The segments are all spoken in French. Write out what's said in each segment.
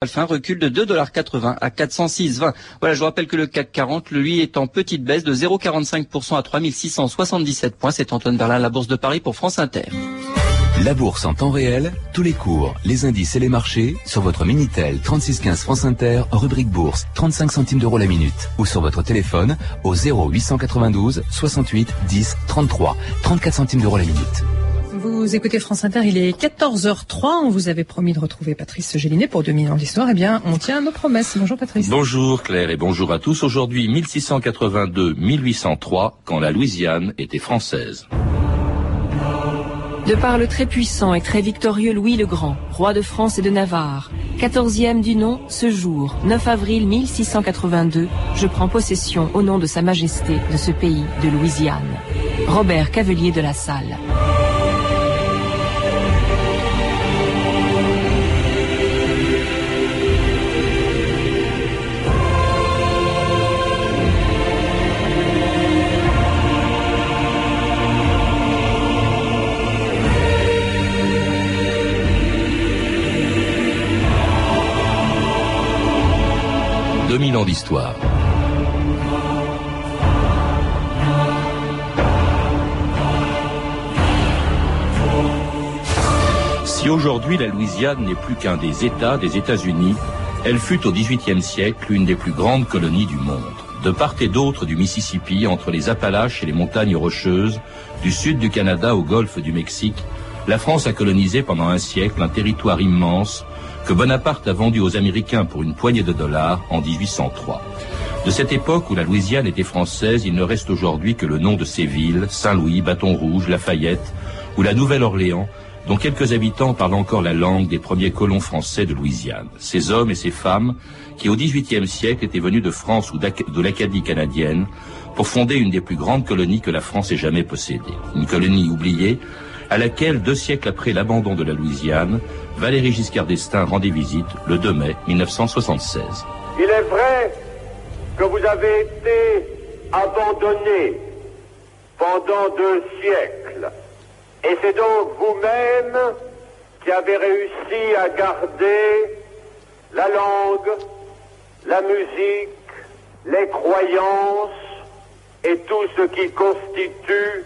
Alpha recule de 2,80$ à 406,20. Voilà, je vous rappelle que le CAC 40, lui, est en petite baisse de 0,45% à 3677 points. C'est Antoine Berlin, la Bourse de Paris pour France Inter. La bourse en temps réel, tous les cours, les indices et les marchés sur votre Minitel 3615 France Inter, rubrique bourse, 35 centimes d'euros la minute ou sur votre téléphone au 0892 68 10 33, 34 centimes d'euros la minute. Vous écoutez France Inter, il est 14h03. On vous avait promis de retrouver Patrice Gélinet pour 2000 ans d'histoire. Eh bien, on tient nos promesses. Bonjour Patrice. Bonjour Claire et bonjour à tous. Aujourd'hui, 1682-1803, quand la Louisiane était française. De par le très puissant et très victorieux Louis le Grand, roi de France et de Navarre, quatorzième du nom, ce jour, 9 avril 1682, je prends possession au nom de Sa Majesté de ce pays de Louisiane. Robert Cavelier de la Salle. 2000 ans d'histoire. Si aujourd'hui la Louisiane n'est plus qu'un des États des États-Unis, elle fut au XVIIIe siècle l'une des plus grandes colonies du monde. De part et d'autre du Mississippi, entre les Appalaches et les montagnes rocheuses, du sud du Canada au golfe du Mexique, la France a colonisé pendant un siècle un territoire immense que Bonaparte a vendu aux Américains pour une poignée de dollars en 1803. De cette époque où la Louisiane était française, il ne reste aujourd'hui que le nom de ces villes, Saint-Louis, Bâton Rouge, Lafayette ou la Nouvelle-Orléans, dont quelques habitants parlent encore la langue des premiers colons français de Louisiane. Ces hommes et ces femmes qui au XVIIIe siècle étaient venus de France ou de l'Acadie canadienne pour fonder une des plus grandes colonies que la France ait jamais possédée. Une colonie oubliée à laquelle, deux siècles après l'abandon de la Louisiane, Valéry Giscard d'Estaing rendait visite le 2 mai 1976. Il est vrai que vous avez été abandonné pendant deux siècles. Et c'est donc vous-même qui avez réussi à garder la langue, la musique, les croyances et tout ce qui constitue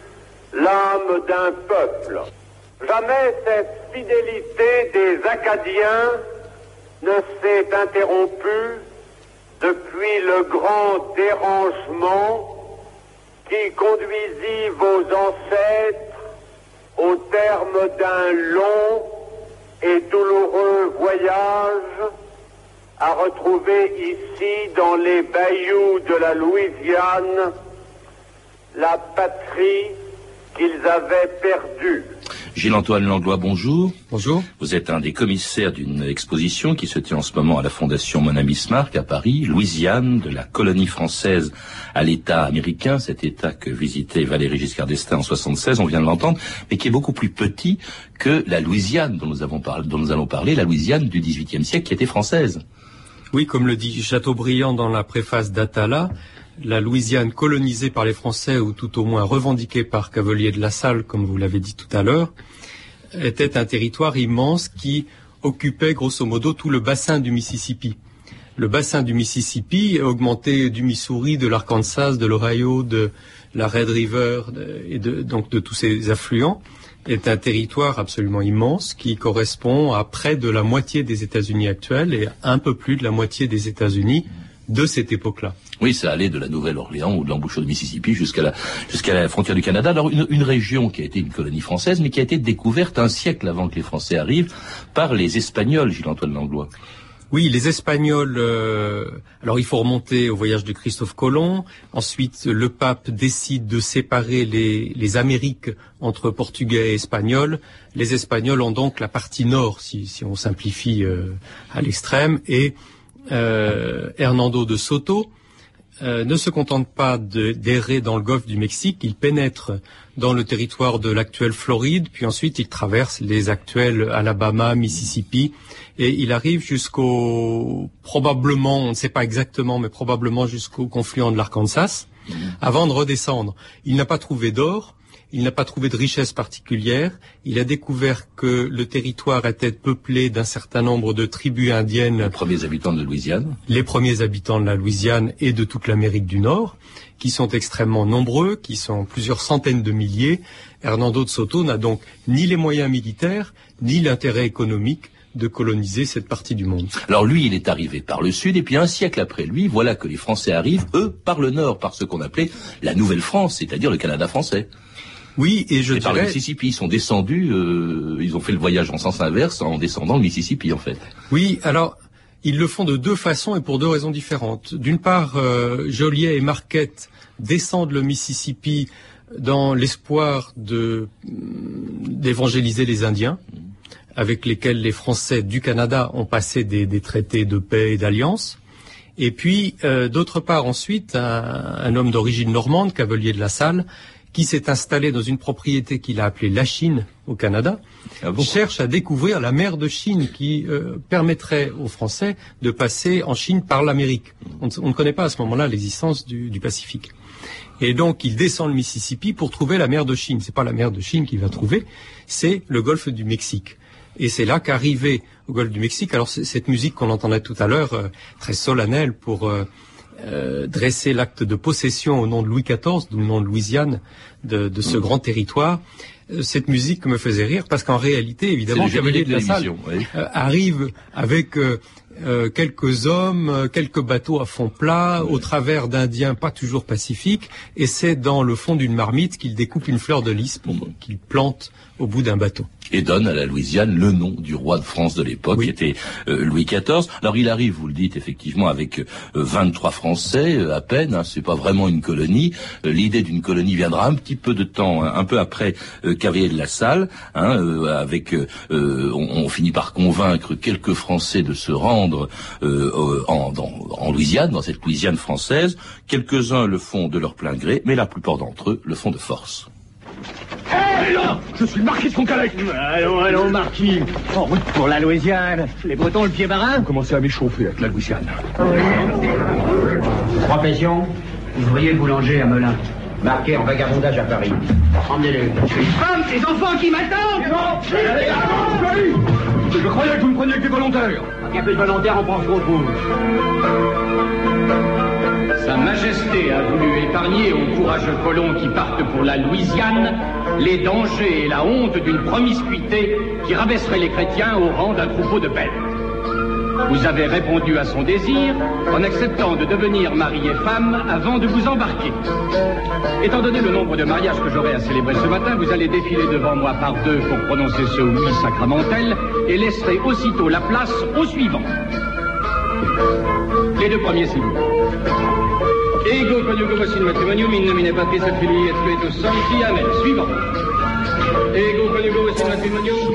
l'âme d'un peuple. Jamais cette fidélité des Acadiens ne s'est interrompue depuis le grand dérangement qui conduisit vos ancêtres au terme d'un long et douloureux voyage à retrouver ici dans les bayous de la Louisiane la patrie qu'ils avaient perdue. Gilles-Antoine Langlois, bonjour. Bonjour. Vous êtes un des commissaires d'une exposition qui se tient en ce moment à la Fondation Mona Bismarck à Paris, Louisiane, de la colonie française à l'État américain, cet État que visitait Valéry Giscard d'Estaing en 76, on vient de l'entendre, mais qui est beaucoup plus petit que la Louisiane dont nous, avons parlé, dont nous allons parler, la Louisiane du XVIIIe siècle qui était française. Oui, comme le dit Chateaubriand dans la préface d'Atala, la Louisiane colonisée par les Français, ou tout au moins revendiquée par Cavelier de la Salle, comme vous l'avez dit tout à l'heure, était un territoire immense qui occupait grosso modo tout le bassin du Mississippi. Le bassin du Mississippi, augmenté du Missouri, de l'Arkansas, de l'Ohio, de la Red River et donc de tous ces affluents, est un territoire absolument immense qui correspond à près de la moitié des États-Unis actuels et un peu plus de la moitié des États-Unis de cette époque-là. Oui, ça allait de la Nouvelle-Orléans ou de l'embouchure de Mississippi jusqu'à la, jusqu'à la frontière du Canada. Alors, une, une, région qui a été une colonie française, mais qui a été découverte un siècle avant que les Français arrivent par les Espagnols, Gilles-Antoine Langlois. Oui, les Espagnols. Euh, alors, il faut remonter au voyage de Christophe Colomb. Ensuite, le pape décide de séparer les, les Amériques entre Portugais et Espagnols. Les Espagnols ont donc la partie nord, si, si on simplifie euh, à l'extrême, et Hernando de Soto euh, ne se contente pas d'errer dans le golfe du Mexique, il pénètre dans le territoire de l'actuelle Floride, puis ensuite il traverse les actuels Alabama, Mississippi, et il arrive jusqu'au probablement, on ne sait pas exactement, mais probablement jusqu'au confluent de l'Arkansas, avant de redescendre. Il n'a pas trouvé d'or, il n'a pas trouvé de richesse particulière. Il a découvert que le territoire était peuplé d'un certain nombre de tribus indiennes. Les premiers habitants de Louisiane. Les premiers habitants de la Louisiane et de toute l'Amérique du Nord, qui sont extrêmement nombreux, qui sont plusieurs centaines de milliers. Hernando de Soto n'a donc ni les moyens militaires, ni l'intérêt économique de coloniser cette partie du monde. Alors lui, il est arrivé par le sud, et puis un siècle après lui, voilà que les Français arrivent, eux, par le nord, par ce qu'on appelait la Nouvelle-France, c'est-à-dire le Canada français. Oui, et je et dirais... par le Mississippi, ils sont descendus, euh, ils ont fait le voyage en sens inverse en descendant le Mississippi, en fait. Oui, alors ils le font de deux façons et pour deux raisons différentes. D'une part, euh, Joliet et Marquette descendent le Mississippi dans l'espoir de d'évangéliser les Indiens, avec lesquels les Français du Canada ont passé des, des traités de paix et d'alliance. Et puis, euh, d'autre part, ensuite, un, un homme d'origine normande, Cavalier de la Salle, qui s'est installé dans une propriété qu'il a appelée la Chine au Canada, Ah bon cherche à découvrir la mer de Chine qui euh, permettrait aux Français de passer en Chine par l'Amérique. On, ne- on ne connaît pas à ce moment-là l'existence du, du Pacifique. Et donc il descend le Mississippi pour trouver la mer de Chine. C'est pas la mer de Chine qu'il va trouver, c'est le golfe du Mexique. Et c'est là qu'arrivé au golfe du Mexique, alors cette musique qu'on entendait tout à l'heure, euh, très solennelle pour euh, euh, dresser l'acte de possession au nom de Louis XIV, d'où le nom de Louisiane, de, de ce grand territoire. Euh, Cette musique me faisait rire parce qu'en réalité, évidemment, le Cavalier de la Salle oui. euh, arrive avec euh, euh, quelques hommes, quelques bateaux à fond plat, au travers d'Indiens pas toujours pacifiques, et c'est dans le fond d'une marmite qu'il découpe une fleur de lys pour qu'il plante au bout d'un bateau. et donne à la Louisiane le nom du roi de France de l'époque, Oui. qui était euh, Louis XIV. Alors il arrive, vous le dites effectivement, avec euh, 23 Français euh, à peine. Hein, c'est pas vraiment une colonie. Euh, L'idée d'une colonie viendra un petit peu de temps, hein, un peu après euh, Cavalier de la Salle, hein, euh, avec on, on finit par convaincre quelques Français de se rendre en, dans- en Louisiane, dans cette Louisiane française. Quelques-uns le font de leur plein gré, mais la plupart d'entre eux le font de force. Je suis le marquis de Concalec Allons, allons, marquis. En route pour la Louisiane. Les Bretons, le pied marin. Vous commencez à m'échauffer avec la Louisiane. Profession Ouvrier boulanger à Melun. Marqué en vagabondage à Paris. Emmenez-le. Femme, ces enfants qui m'attendent. Je croyais que vous me preniez que des volontaires Un peu de volontaire, on prend ce gros Sa Majesté a voulu épargner aux courageux colons qui partent pour la Louisiane les dangers et la honte d'une promiscuité qui rabaisserait les chrétiens au rang d'un troupeau de bêtes. Vous avez répondu à son désir en acceptant de devenir mari et femme avant de vous embarquer. Étant donné le nombre de mariages que j'aurai à célébrer ce matin, vous allez défiler devant moi par deux pour prononcer ce oui sacramentel et laisserez aussitôt la place au suivant. Les deux premiers, s'il vous. Ego coniugo in matrimonium in nomine Patris et Filii et Spiritus Sancti. Amen. Suivant.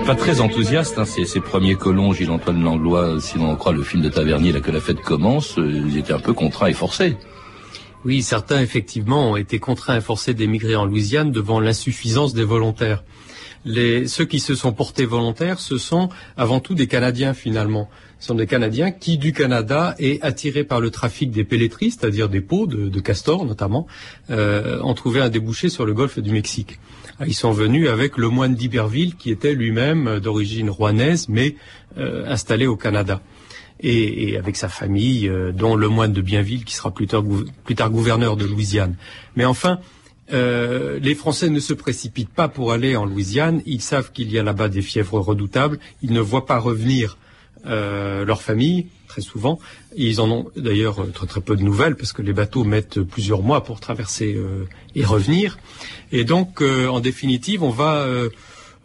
Pas très enthousiaste, hein, ces, ces premiers colons, Gilles-Antoine Langlois, si l'on en croit le film de Tavernier, là que la fête commence, euh, ils étaient un peu contraints et forcés. Oui, certains effectivement ont été contraints et forcés d'émigrer en Louisiane devant l'insuffisance des volontaires. Les, ceux qui se sont portés volontaires, ce sont avant tout des Canadiens finalement. Ce sont des Canadiens qui, du Canada, et attirés par le trafic des pelleteries, c'est-à-dire des peaux de, de castors notamment, euh, ont trouvé un débouché sur le golfe du Mexique. Ils sont venus avec le moine d'Iberville, qui était lui-même d'origine rouennaise, mais euh, installé au Canada et, et avec sa famille, euh, dont le moine de Bienville, qui sera plus tard, plus tard gouverneur de Louisiane. Mais enfin, euh, les Français ne se précipitent pas pour aller en Louisiane. Ils savent qu'il y a là-bas des fièvres redoutables. Ils ne voient pas revenir euh, leur famille, très souvent. Ils en ont d'ailleurs euh, très très peu de nouvelles parce que les bateaux mettent plusieurs mois pour traverser euh, et revenir. Et donc, en définitive, on va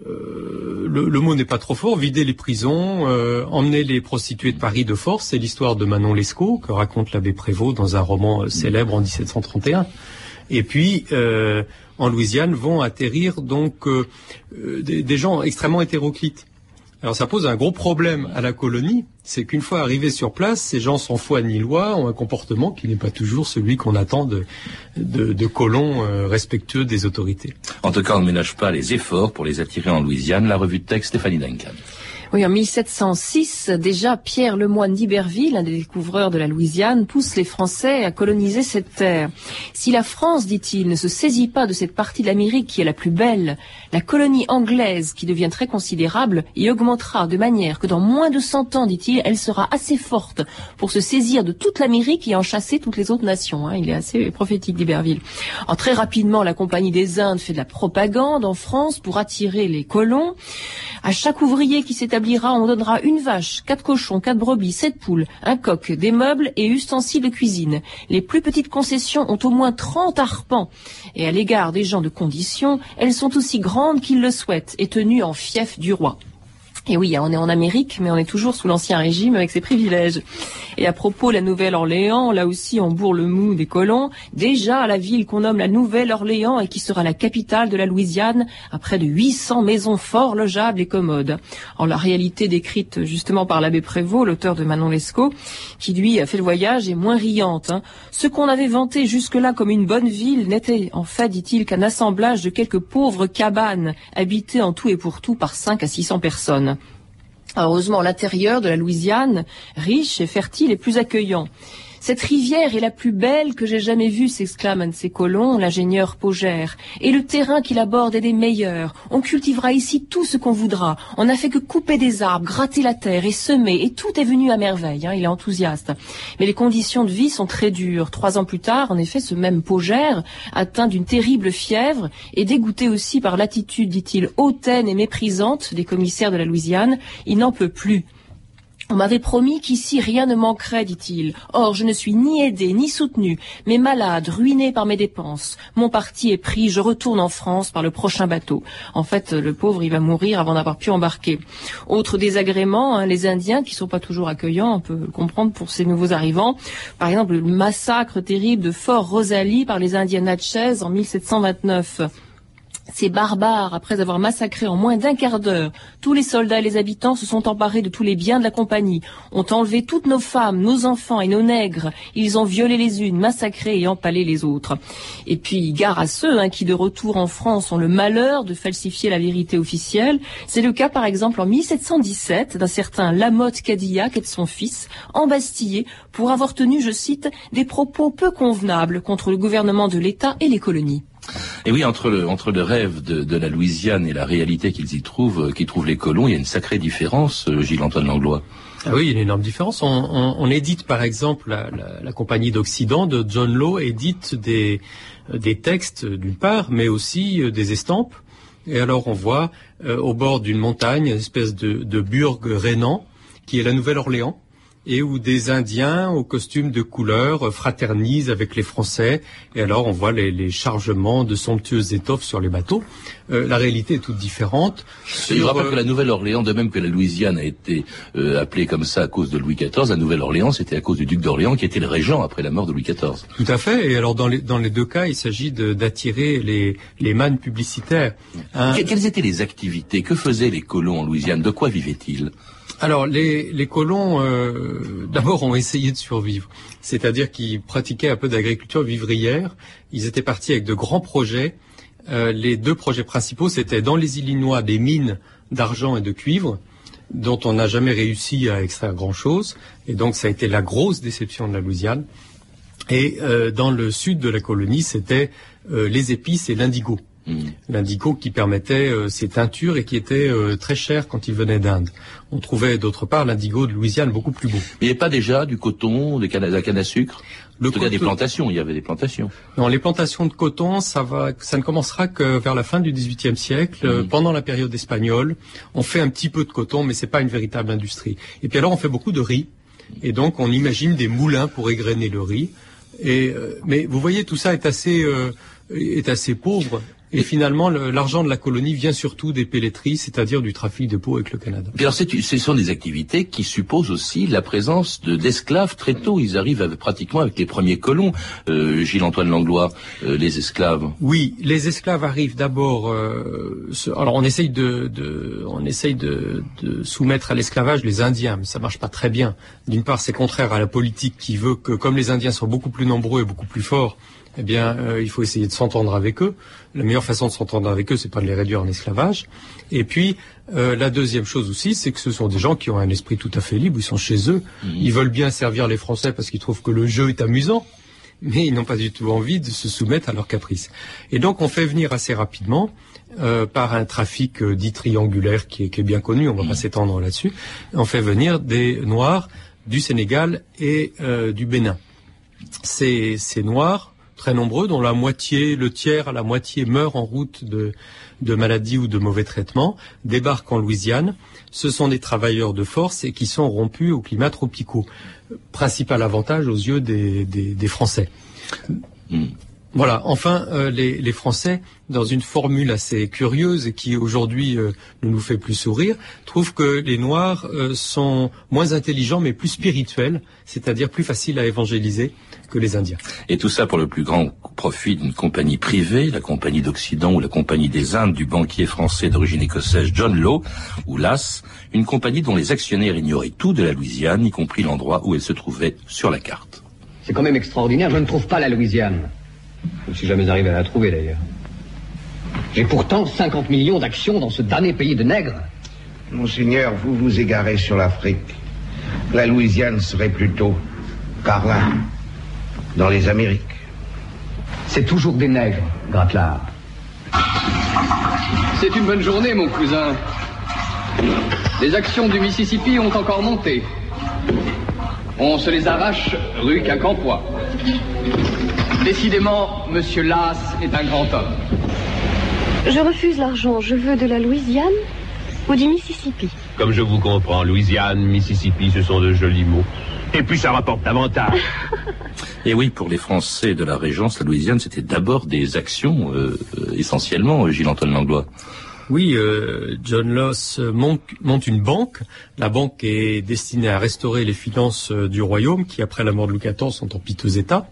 le, mot n'est pas trop fort, vider les prisons, emmener les prostituées de Paris de force, c'est l'histoire de Manon Lescaut que raconte l'abbé Prévost dans un roman célèbre en 1731. Et puis, euh, en Louisiane, vont atterrir donc euh, euh, des, gens extrêmement hétéroclites. Alors ça pose un gros problème à la colonie, c'est qu'une fois arrivés sur place, ces gens sans foi ni loi ont un comportement qui n'est pas toujours celui qu'on attend de, colons respectueux des autorités. En tout cas, on ne ménage pas les efforts pour les attirer en Louisiane. La revue de texte Stéphanie Duncan. Oui, en 1706, déjà Pierre Lemoine d'Iberville, un des découvreurs de la Louisiane, pousse les Français à coloniser cette terre. Si la France, dit-il, ne se saisit pas de cette partie de l'Amérique qui est la plus belle, la colonie anglaise, qui devient très considérable, y augmentera de manière que dans moins de 100 ans, dit-il, elle sera assez forte pour se saisir de toute l'Amérique et en chasser toutes les autres nations. Hein. Il est assez prophétique d'Iberville. très rapidement, la Compagnie des Indes fait de la propagande en France pour attirer les colons. À chaque ouvrier qui on donnera une vache, quatre cochons, quatre brebis, sept poules, un coq, des meubles et ustensiles de cuisine. Les plus petites concessions ont au moins 30 arpents. Et à l'égard des gens de condition, elles sont aussi grandes qu'ils le souhaitent et tenues en fief du roi. Et oui, on est en Amérique, mais on est toujours sous l'ancien régime avec ses privilèges. Et à propos la Nouvelle-Orléans, là aussi on bourre le mou des colons, déjà la ville qu'on nomme la Nouvelle-Orléans et qui sera la capitale de la Louisiane, à près de 800 maisons fort logeables et commodes. En la réalité décrite justement par l'abbé Prévost, l'auteur de Manon Lescaut, qui lui a fait le voyage, est moins riante. Hein. Ce qu'on avait vanté jusque-là comme une bonne ville n'était en fait, dit-il, qu'un assemblage de quelques pauvres cabanes habitées en tout et pour tout par 5 à 600 personnes. Heureusement, l'intérieur de la Louisiane, riche et fertile, est plus accueillant. Cette rivière est la plus belle que j'ai jamais vue, s'exclame un de ses colons, l'ingénieur Pogère. Et le terrain qu'il aborde est des meilleurs. On cultivera ici tout ce qu'on voudra. On n'a fait que couper des arbres, gratter la terre et semer, et tout est venu à merveille. Hein, il est enthousiaste. Mais les conditions de vie sont très dures. Trois ans plus tard, en effet, ce même Pogère, atteint d'une terrible fièvre et dégoûté aussi par l'attitude, dit-il, hautaine et méprisante des commissaires de la Louisiane, il n'en peut plus. On m'avait promis qu'ici rien ne manquerait, dit-il. Or, je ne suis ni aidé, ni soutenu, mais malade, ruiné par mes dépenses. Mon parti est pris, je retourne en France par le prochain bateau. En fait, le pauvre, il va mourir avant d'avoir pu embarquer. Autre désagrément, hein, les Indiens, qui sont pas toujours accueillants, on peut le comprendre pour ces nouveaux arrivants. Par exemple, le massacre terrible de Fort Rosalie par les Indiens Natchez en 1729. Ces barbares, après avoir massacré en moins d'un quart d'heure tous les soldats et les habitants, se sont emparés de tous les biens de la compagnie, ont enlevé toutes nos femmes, nos enfants et nos nègres. Ils ont violé les unes, massacré et empalé les autres. Et puis, gare à ceux hein, qui, de retour en France, ont le malheur de falsifier la vérité officielle. C'est le cas, par exemple, en 1717, d'un certain Lamotte Cadillac et de son fils, embastillés pour avoir tenu, je cite, des propos peu convenables contre le gouvernement de l'État et les colonies. Et oui, entre le, entre le rêve de, la Louisiane et la réalité qu'ils y trouvent, euh, qu'ils trouvent les colons, il y a une sacrée différence, euh, Gilles-Antoine Langlois. Ah oui, il y a une énorme différence. On, édite par exemple la, compagnie d'Occident de John Law édite des, des textes d'une part, mais aussi euh, des estampes. Et alors on voit au bord d'une montagne une espèce de, de burg rénan qui est la Nouvelle-Orléans et où des Indiens aux costumes de couleur fraternisent avec les Français. Et alors on voit les, chargements de somptueuses étoffes sur les bateaux. Euh, la réalité est toute différente. Je rappelle que la Nouvelle-Orléans, de même que la Louisiane a été euh, appelée comme ça à cause de Louis XIV, la Nouvelle-Orléans c'était à cause du duc d'Orléans qui était le régent après la mort de Louis XIV. Tout à fait. Et alors dans les, dans les deux cas, il s'agit d'attirer les, les mannes publicitaires. Hein quelles étaient les activités? Que faisaient les colons en Louisiane? De quoi vivaient-ils? Alors, les, colons, euh, d'abord, ont essayé de survivre. C'est-à-dire qu'ils pratiquaient un peu d'agriculture vivrière. Ils étaient partis avec de grands projets. Euh, les deux projets principaux, c'était dans les Illinois des mines d'argent et de cuivre, dont on n'a jamais réussi à extraire grand-chose. Et donc, ça a été la grosse déception de la Louisiane. Et euh, dans le sud de la colonie, c'était les épices et l'indigo. Mmh. L'indigo qui permettait euh, ces teintures et qui était euh, très cher quand il venait d'Inde. On trouvait d'autre part l'indigo de Louisiane beaucoup plus beau. Mais il n'y avait pas déjà du coton, des cannes, de la canne à sucre? Le il y a des plantations, il y avait des plantations. Non, les plantations de coton, ça va, ça ne commencera que vers la fin du XVIIIe siècle, mmh. pendant la période espagnole. On fait un petit peu de coton, mais c'est pas une véritable industrie. Et puis alors, on fait beaucoup de riz, et donc on imagine des moulins pour égrener le riz. Et euh, mais vous voyez, tout ça est assez est assez pauvre. Et finalement, l'argent de la colonie vient surtout des pelleteries, c'est-à-dire du trafic de peau avec le Canada. alors, ce sont des activités qui supposent aussi la présence d'esclaves très tôt. Ils arrivent pratiquement avec les premiers colons, euh, Gilles-Antoine Langlois, euh, les esclaves. Oui, les esclaves arrivent d'abord. Euh, alors, on essaye de, on essaye de, de soumettre à l'esclavage les Indiens, mais ça marche pas très bien. D'une part, c'est contraire à la politique qui veut que, comme les Indiens sont beaucoup plus nombreux et beaucoup plus forts, eh bien, euh, il faut essayer de s'entendre avec eux. La meilleure façon de s'entendre avec eux, c'est pas de les réduire en esclavage. Et puis, euh, la deuxième chose aussi, c'est que ce sont des gens qui ont un esprit tout à fait libre. Ils sont chez eux. Mhm. Ils veulent bien servir les Français parce qu'ils trouvent que le jeu est amusant. Mais ils n'ont pas du tout envie de se soumettre à leurs caprices. Et donc, on fait venir assez rapidement, euh, par un trafic euh, dit triangulaire qui est, qui est bien connu, on va pas s'étendre là-dessus, on fait venir des Noirs du Sénégal et euh, du Bénin. Ces, ces Noirs, très nombreux, dont la moitié, le tiers à la moitié meurent en route de, de maladies ou de mauvais traitements, débarquent en Louisiane. Ce sont des travailleurs de force et qui sont rompus aux climats tropicaux. Principal avantage aux yeux des, des, des Français. Voilà. Enfin, euh, les, les Français, dans une formule assez curieuse et qui aujourd'hui euh, ne nous fait plus sourire, trouvent que les Noirs euh, sont moins intelligents mais plus spirituels, c'est-à-dire plus faciles à évangéliser que les Indiens. Et tout ça pour le plus grand profit d'une compagnie privée, la Compagnie d'Occident ou la Compagnie des Indes du banquier français d'origine écossaise John Law, ou LAS, une compagnie dont les actionnaires ignoraient tout de la Louisiane, y compris l'endroit où elle se trouvait sur la carte. C'est quand même extraordinaire, je ne trouve pas la Louisiane. Je ne suis jamais arrivé à la trouver d'ailleurs. J'ai pourtant 50 millions d'actions dans ce damné pays de nègres. Monseigneur, vous vous égarez sur l'Afrique. La Louisiane serait plutôt par là, dans les Amériques. C'est toujours des nègres, Gratelard. C'est une bonne journée, mon cousin. Les actions du Mississippi ont encore monté. On se les arrache rue Quincampoix. Décidément, Monsieur Lass est un grand homme. Je refuse l'argent. Je veux de la Louisiane ou du Mississippi. Comme je vous comprends, Louisiane, Mississippi, ce sont de jolis mots. Et puis ça rapporte davantage. Et oui, pour les Français de la Régence, la Louisiane, c'était d'abord des actions, euh, euh, essentiellement, Gilles-Antoine Langlois. Oui, euh, John Loss monte, monte, une banque. La banque est destinée à restaurer les finances euh, du royaume, qui après la mort de Louis XIV sont en piteux état.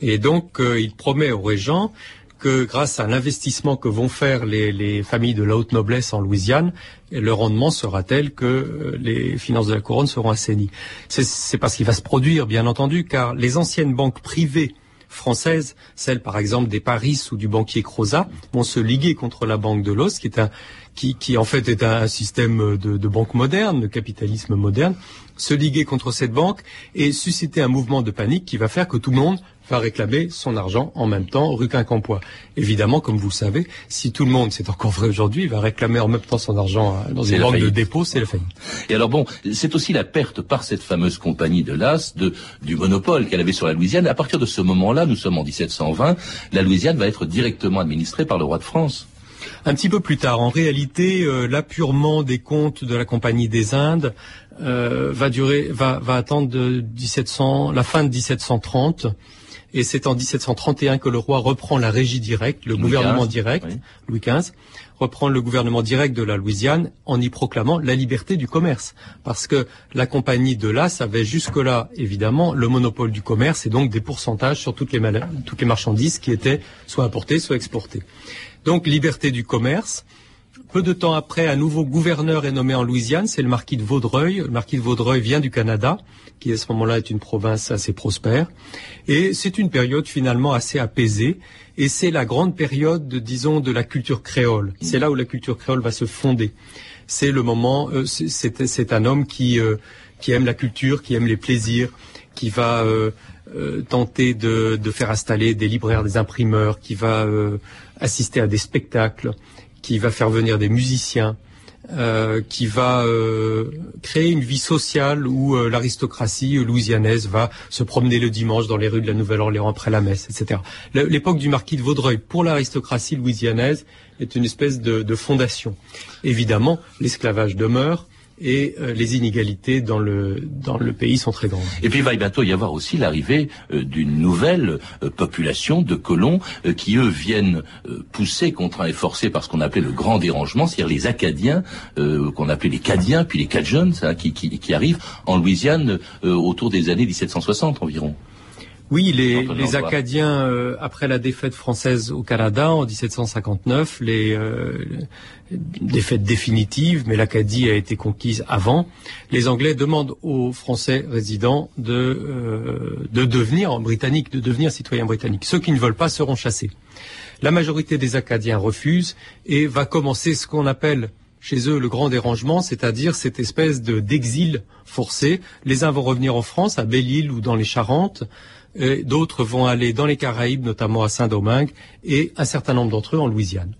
Et donc, euh, il promet aux régents que grâce à l'investissement que vont faire les, les, familles de la haute noblesse en Louisiane, le rendement sera tel que euh, les finances de la couronne seront assainies. C'est parce qu'il va se produire, bien entendu, car les anciennes banques privées françaises, celles par exemple des Paris ou du banquier Crozat, vont se liguer contre la banque de l'Os, qui est qui, qui, en fait est un système de, de banque moderne, de capitalisme moderne, se liguer contre cette banque et susciter un mouvement de panique qui va faire que tout le monde va réclamer son argent en même temps rue Quincampoix. Évidemment, comme vous le savez, si tout le monde, c'est encore vrai aujourd'hui, va réclamer en même temps son argent dans une banque de dépôt, c'est la faillite. Et alors bon, c'est aussi la perte par cette fameuse compagnie de l'As de, du monopole qu'elle avait sur la Louisiane. À partir de ce moment-là, nous sommes en 1720, la Louisiane va être directement administrée par le roi de France. Un petit peu plus tard, en réalité, euh, l'appurement des comptes de la Compagnie des Indes euh, va durer, va, va attendre de 1700, la fin de 1730. Et c'est en 1731 que le roi reprend la régie directe, le Louis gouvernement direct, oui. Louis XV, reprend le gouvernement direct de la Louisiane en y proclamant la liberté du commerce. Parce que la compagnie de l'As avait jusque-là, évidemment, le monopole du commerce et donc des pourcentages sur toutes les, mal- toutes les marchandises qui étaient soit importées, soit exportées. Donc liberté du commerce. Peu de temps après, un nouveau gouverneur est nommé en Louisiane, c'est le marquis de Vaudreuil. Le marquis de Vaudreuil vient du Canada, qui à ce moment-là est une province assez prospère. Et c'est une période finalement assez apaisée. Et c'est la grande période, de, disons, de la culture créole. C'est là où la culture créole va se fonder. C'est le moment, euh, c'est- un homme qui, euh, qui aime la culture, qui aime les plaisirs, qui va euh, tenter de, de faire installer des libraires, des imprimeurs, qui va assister à des spectacles, qui va faire venir des musiciens, euh, qui va euh, créer une vie sociale où euh, l'aristocratie louisianaise va se promener le dimanche dans les rues de la Nouvelle-Orléans après la messe, etc. L'époque du marquis de Vaudreuil pour l'aristocratie louisianaise est une espèce de fondation. Évidemment, l'esclavage demeure et euh, les inégalités dans le, dans le pays sont très grandes. Et puis il va bientôt y avoir aussi l'arrivée euh, d'une nouvelle euh, population de colons qui, eux, viennent pousser, contraints et forcés par ce qu'on appelait le grand dérangement, c'est-à-dire les Acadiens, qu'on appelait les Cadiens, puis les Cajuns, hein, qui, qui, qui arrivent en Louisiane autour des années 1760 environ. Oui, les. Acadiens, euh, après la défaite française au Canada en 1759, les euh, défaite définitive, mais l'Acadie a été conquise avant, les Anglais demandent aux Français résidents de, euh, de devenir britanniques, de devenir citoyens britanniques. Ceux qui ne veulent pas seront chassés. La majorité des Acadiens refusent et va commencer ce qu'on appelle chez eux le grand dérangement, c'est-à-dire cette espèce de d'exil forcé. Les uns vont revenir en France, à Belle-Île ou dans les Charentes, d'autres vont aller dans les Caraïbes, notamment à Saint-Domingue, et un certain nombre d'entre eux en Louisiane.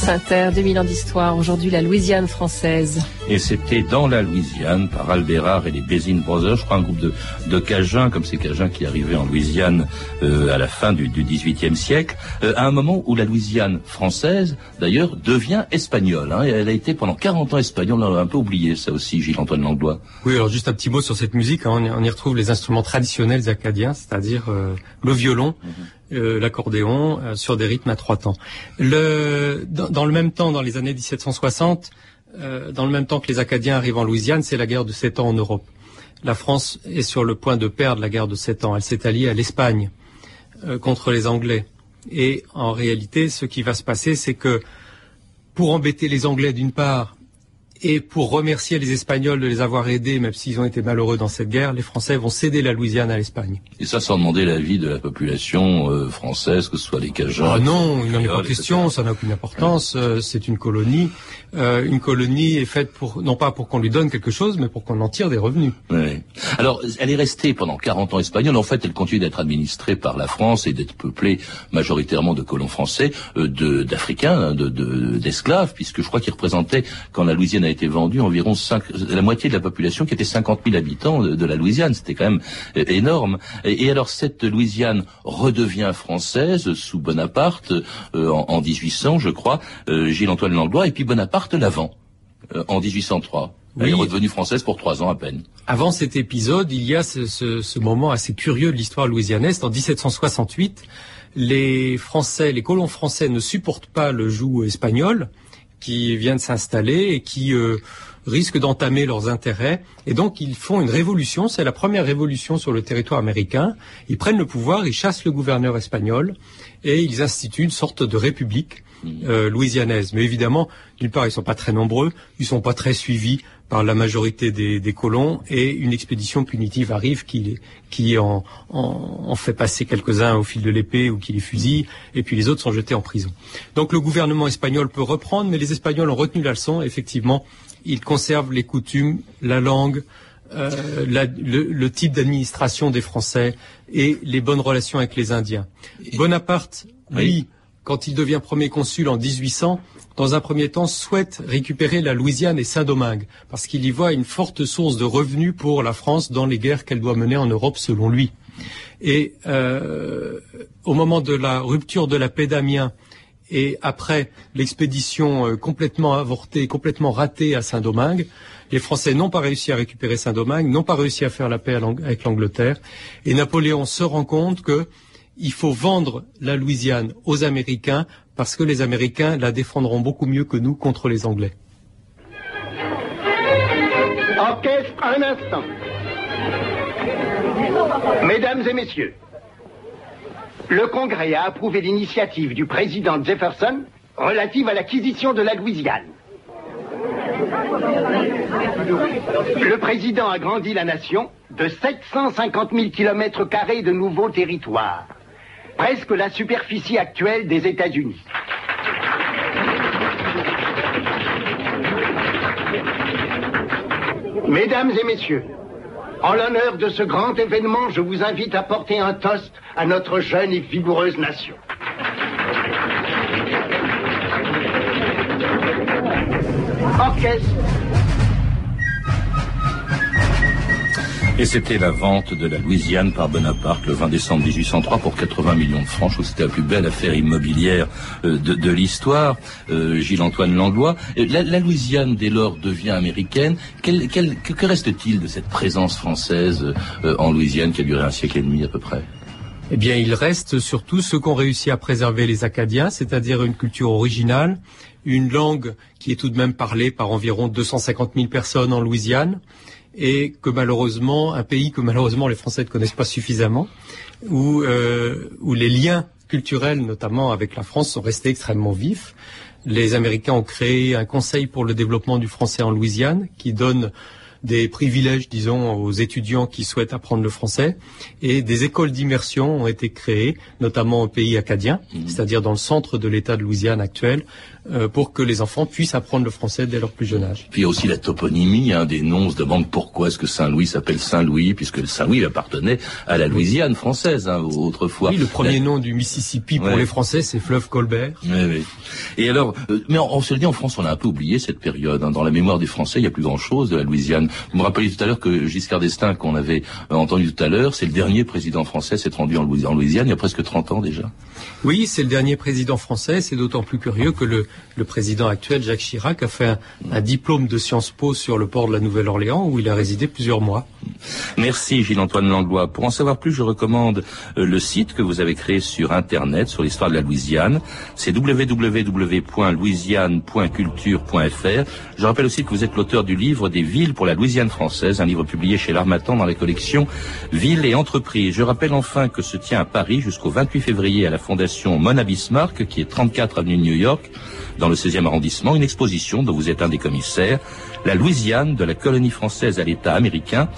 France Inter, 2000 ans d'histoire. Aujourd'hui, la Louisiane française. Et c'était dans la Louisiane par Albérard et les Bézine Brothers, je crois un groupe de, de Cajuns, comme ces Cajuns qui arrivaient en Louisiane euh, à la fin du, du XVIIIe siècle, euh, à un moment où la Louisiane française, d'ailleurs, devient espagnole. Hein, et elle a été pendant 40 ans espagnole, on a un peu oublié ça aussi, Gilles-Antoine Langlois. Oui, alors juste un petit mot sur cette musique. hein. On, y- on y retrouve les instruments traditionnels acadiens, c'est-à-dire euh, le violon, euh, l'accordéon, euh, sur des rythmes à trois temps. Dans, le même temps, dans les années 1760, euh, dans le même temps que les Acadiens arrivent en Louisiane, c'est la guerre de sept ans en Europe. La France est sur le point de perdre la guerre de sept ans. Elle s'est alliée à l'Espagne contre les Anglais. Et en réalité, ce qui va se passer, c'est que pour embêter les Anglais d'une part, et pour remercier les Espagnols de les avoir aidés, même s'ils ont été malheureux dans cette guerre, les Français vont céder la Louisiane à l'Espagne. Et ça sans demander l'avis de la population euh, française, que ce soit les Cajuns. Ah non, il n'en est pas question, ça n'a aucune importance. euh, c'est une colonie. Euh, une colonie est faite pour non pas pour qu'on lui donne quelque chose, mais pour qu'on en tire des revenus. Oui. Alors, elle est restée pendant 40 ans espagnole. En fait, elle continue d'être administrée par la France et d'être peuplée majoritairement de colons français, euh, de- d'Africains, hein, de- de- d'esclaves, puisque je crois qu'ils représentaient, quand la Louisiane a été vendue, environ cinq- la moitié de la population, qui était 50 000 habitants de, la Louisiane. C'était quand même euh, énorme. Et, alors, cette Louisiane redevient française sous Bonaparte euh, en 1800, je crois, euh, Gilles-Antoine Langlois, et puis Bonaparte l'avant euh, en 1803. Elle est redevenue française pour trois ans à peine. Avant cet épisode, il y a ce, ce- ce moment assez curieux de l'histoire louisianaise. En 1768, les Français, les colons français ne supportent pas le joug espagnol qui vient de s'installer et qui euh, risque d'entamer leurs intérêts. Et donc, ils font une révolution. C'est la première révolution sur le territoire américain. Ils prennent le pouvoir, ils chassent le gouverneur espagnol et ils instituent une sorte de république euh, louisianaise. Mais évidemment, d'une part, ils sont pas très nombreux, ils sont pas très suivis par la majorité des, des colons, et une expédition punitive arrive qui, qui en, en, en fait passer quelques-uns au fil de l'épée ou qui les fusille, et puis les autres sont jetés en prison. Donc le gouvernement espagnol peut reprendre, mais les Espagnols ont retenu la leçon. Effectivement, ils conservent les coutumes, la langue, euh, la- le, le type d'administration des Français et les bonnes relations avec les Indiens. Bonaparte, lui, quand il devient premier consul en 1800, dans un premier temps, souhaite récupérer la Louisiane et Saint-Domingue, parce qu'il y voit une forte source de revenus pour la France dans les guerres qu'elle doit mener en Europe, selon lui. Et euh, au moment de la rupture de la paix d'Amiens, et après l'expédition euh, complètement avortée, complètement ratée à Saint-Domingue, les Français n'ont pas réussi à récupérer Saint-Domingue, n'ont pas réussi à faire la paix avec l'Angleterre, et Napoléon se rend compte que il faut vendre la Louisiane aux Américains parce que les Américains la défendront beaucoup mieux que nous contre les Anglais. Orchestre, un instant. Mesdames et messieurs, le Congrès a approuvé l'initiative du président Jefferson relative à l'acquisition de la Louisiane. Le président a grandi la nation de 750 000 kilomètres carrés de nouveaux territoires, presque la superficie actuelle des États-Unis. Mesdames et messieurs, en l'honneur de ce grand événement, je vous invite à porter un toast à notre jeune et vigoureuse nation. Orchestre, Et c'était la vente de la Louisiane par Bonaparte le 20 décembre 1803 pour 80 millions de francs. Je trouve que c'était la plus belle affaire immobilière euh, de, l'histoire. Euh, Gilles-Antoine Langlois. La, Louisiane, dès lors, devient américaine. Quel- que, reste-t-il de cette présence française euh, en Louisiane qui a duré un siècle et demi à peu près? Eh bien, il reste surtout ceux qu'ont réussi à préserver les Acadiens, c'est-à-dire une culture originale, une langue qui est tout de même parlée par environ 250 000 personnes en Louisiane, et que malheureusement, un pays que malheureusement les Français ne connaissent pas suffisamment, où, euh, où les liens culturels, notamment avec la France, sont restés extrêmement vifs. Les Américains ont créé un conseil pour le développement du français en Louisiane qui donne des privilèges, disons, aux étudiants qui souhaitent apprendre le français. Et des écoles d'immersion ont été créées, notamment au pays acadien, c'est-à-dire dans le centre de l'État de Louisiane actuel, euh, pour que les enfants puissent apprendre le français dès leur plus jeune âge. Puis il y a aussi la toponymie hein, des noms. On se demande pourquoi est-ce que Saint-Louis s'appelle Saint-Louis, puisque Saint-Louis appartenait à la Louisiane française hein, autrefois. Oui, le premier La- nom du Mississippi pour Ouais. les Français, c'est Fleuve Colbert. Oui, oui. Et alors, euh, mais on, on se le dit en France, on a un peu oublié cette période. hein. Dans la mémoire des Français, il n'y a plus grand-chose de la Louisiane. Vous me rappeliez tout à l'heure que Giscard d'Estaing, qu'on avait euh, entendu tout à l'heure, c'est le dernier président français s'être rendu en Louis- en Louisiane il y a presque 30 ans déjà. Oui, c'est le dernier président français. C'est d'autant plus curieux que le, le président actuel, Jacques Chirac, a fait un, diplôme de Sciences Po sur le port de la Nouvelle-Orléans où il a résidé plusieurs mois. Merci Gilles-Antoine Langlois. Pour en savoir plus, je recommande euh, le site que vous avez créé sur Internet sur l'histoire de la Louisiane. C'est www.louisiane.culture.fr. Je rappelle aussi que vous êtes l'auteur du livre des villes pour la Louisiane française, un livre publié chez l'Armatan dans la collection Villes et entreprises. Je rappelle enfin que se tient à Paris jusqu'au 28 février à la fondation Mona Bismarck, qui est 34 avenue New York, dans le 16e arrondissement, une exposition dont vous êtes un des commissaires, la Louisiane de la colonie française à l'État américain,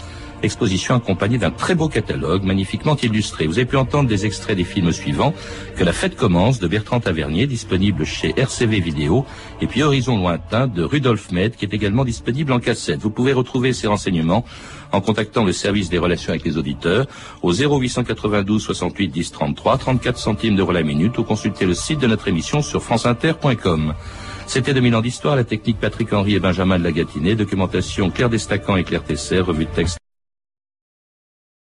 exposition accompagnée d'un très beau catalogue magnifiquement illustré. Vous avez pu entendre des extraits des films suivants, Que la fête commence de Bertrand Tavernier, disponible chez RCV Vidéo, et puis Horizon lointain de Rudolf Med, qui est également disponible en cassette. Vous pouvez retrouver ces renseignements en contactant le service des relations avec les auditeurs au 0892 68 10 33, 34 centimes d'euros la minute, ou consulter le site de notre émission sur franceinter.com. C'était 2000 ans d'histoire, la technique Patrick Henry et Benjamin de la Gâtinée, documentation Claire Destacan et Claire Tesser, revue de texte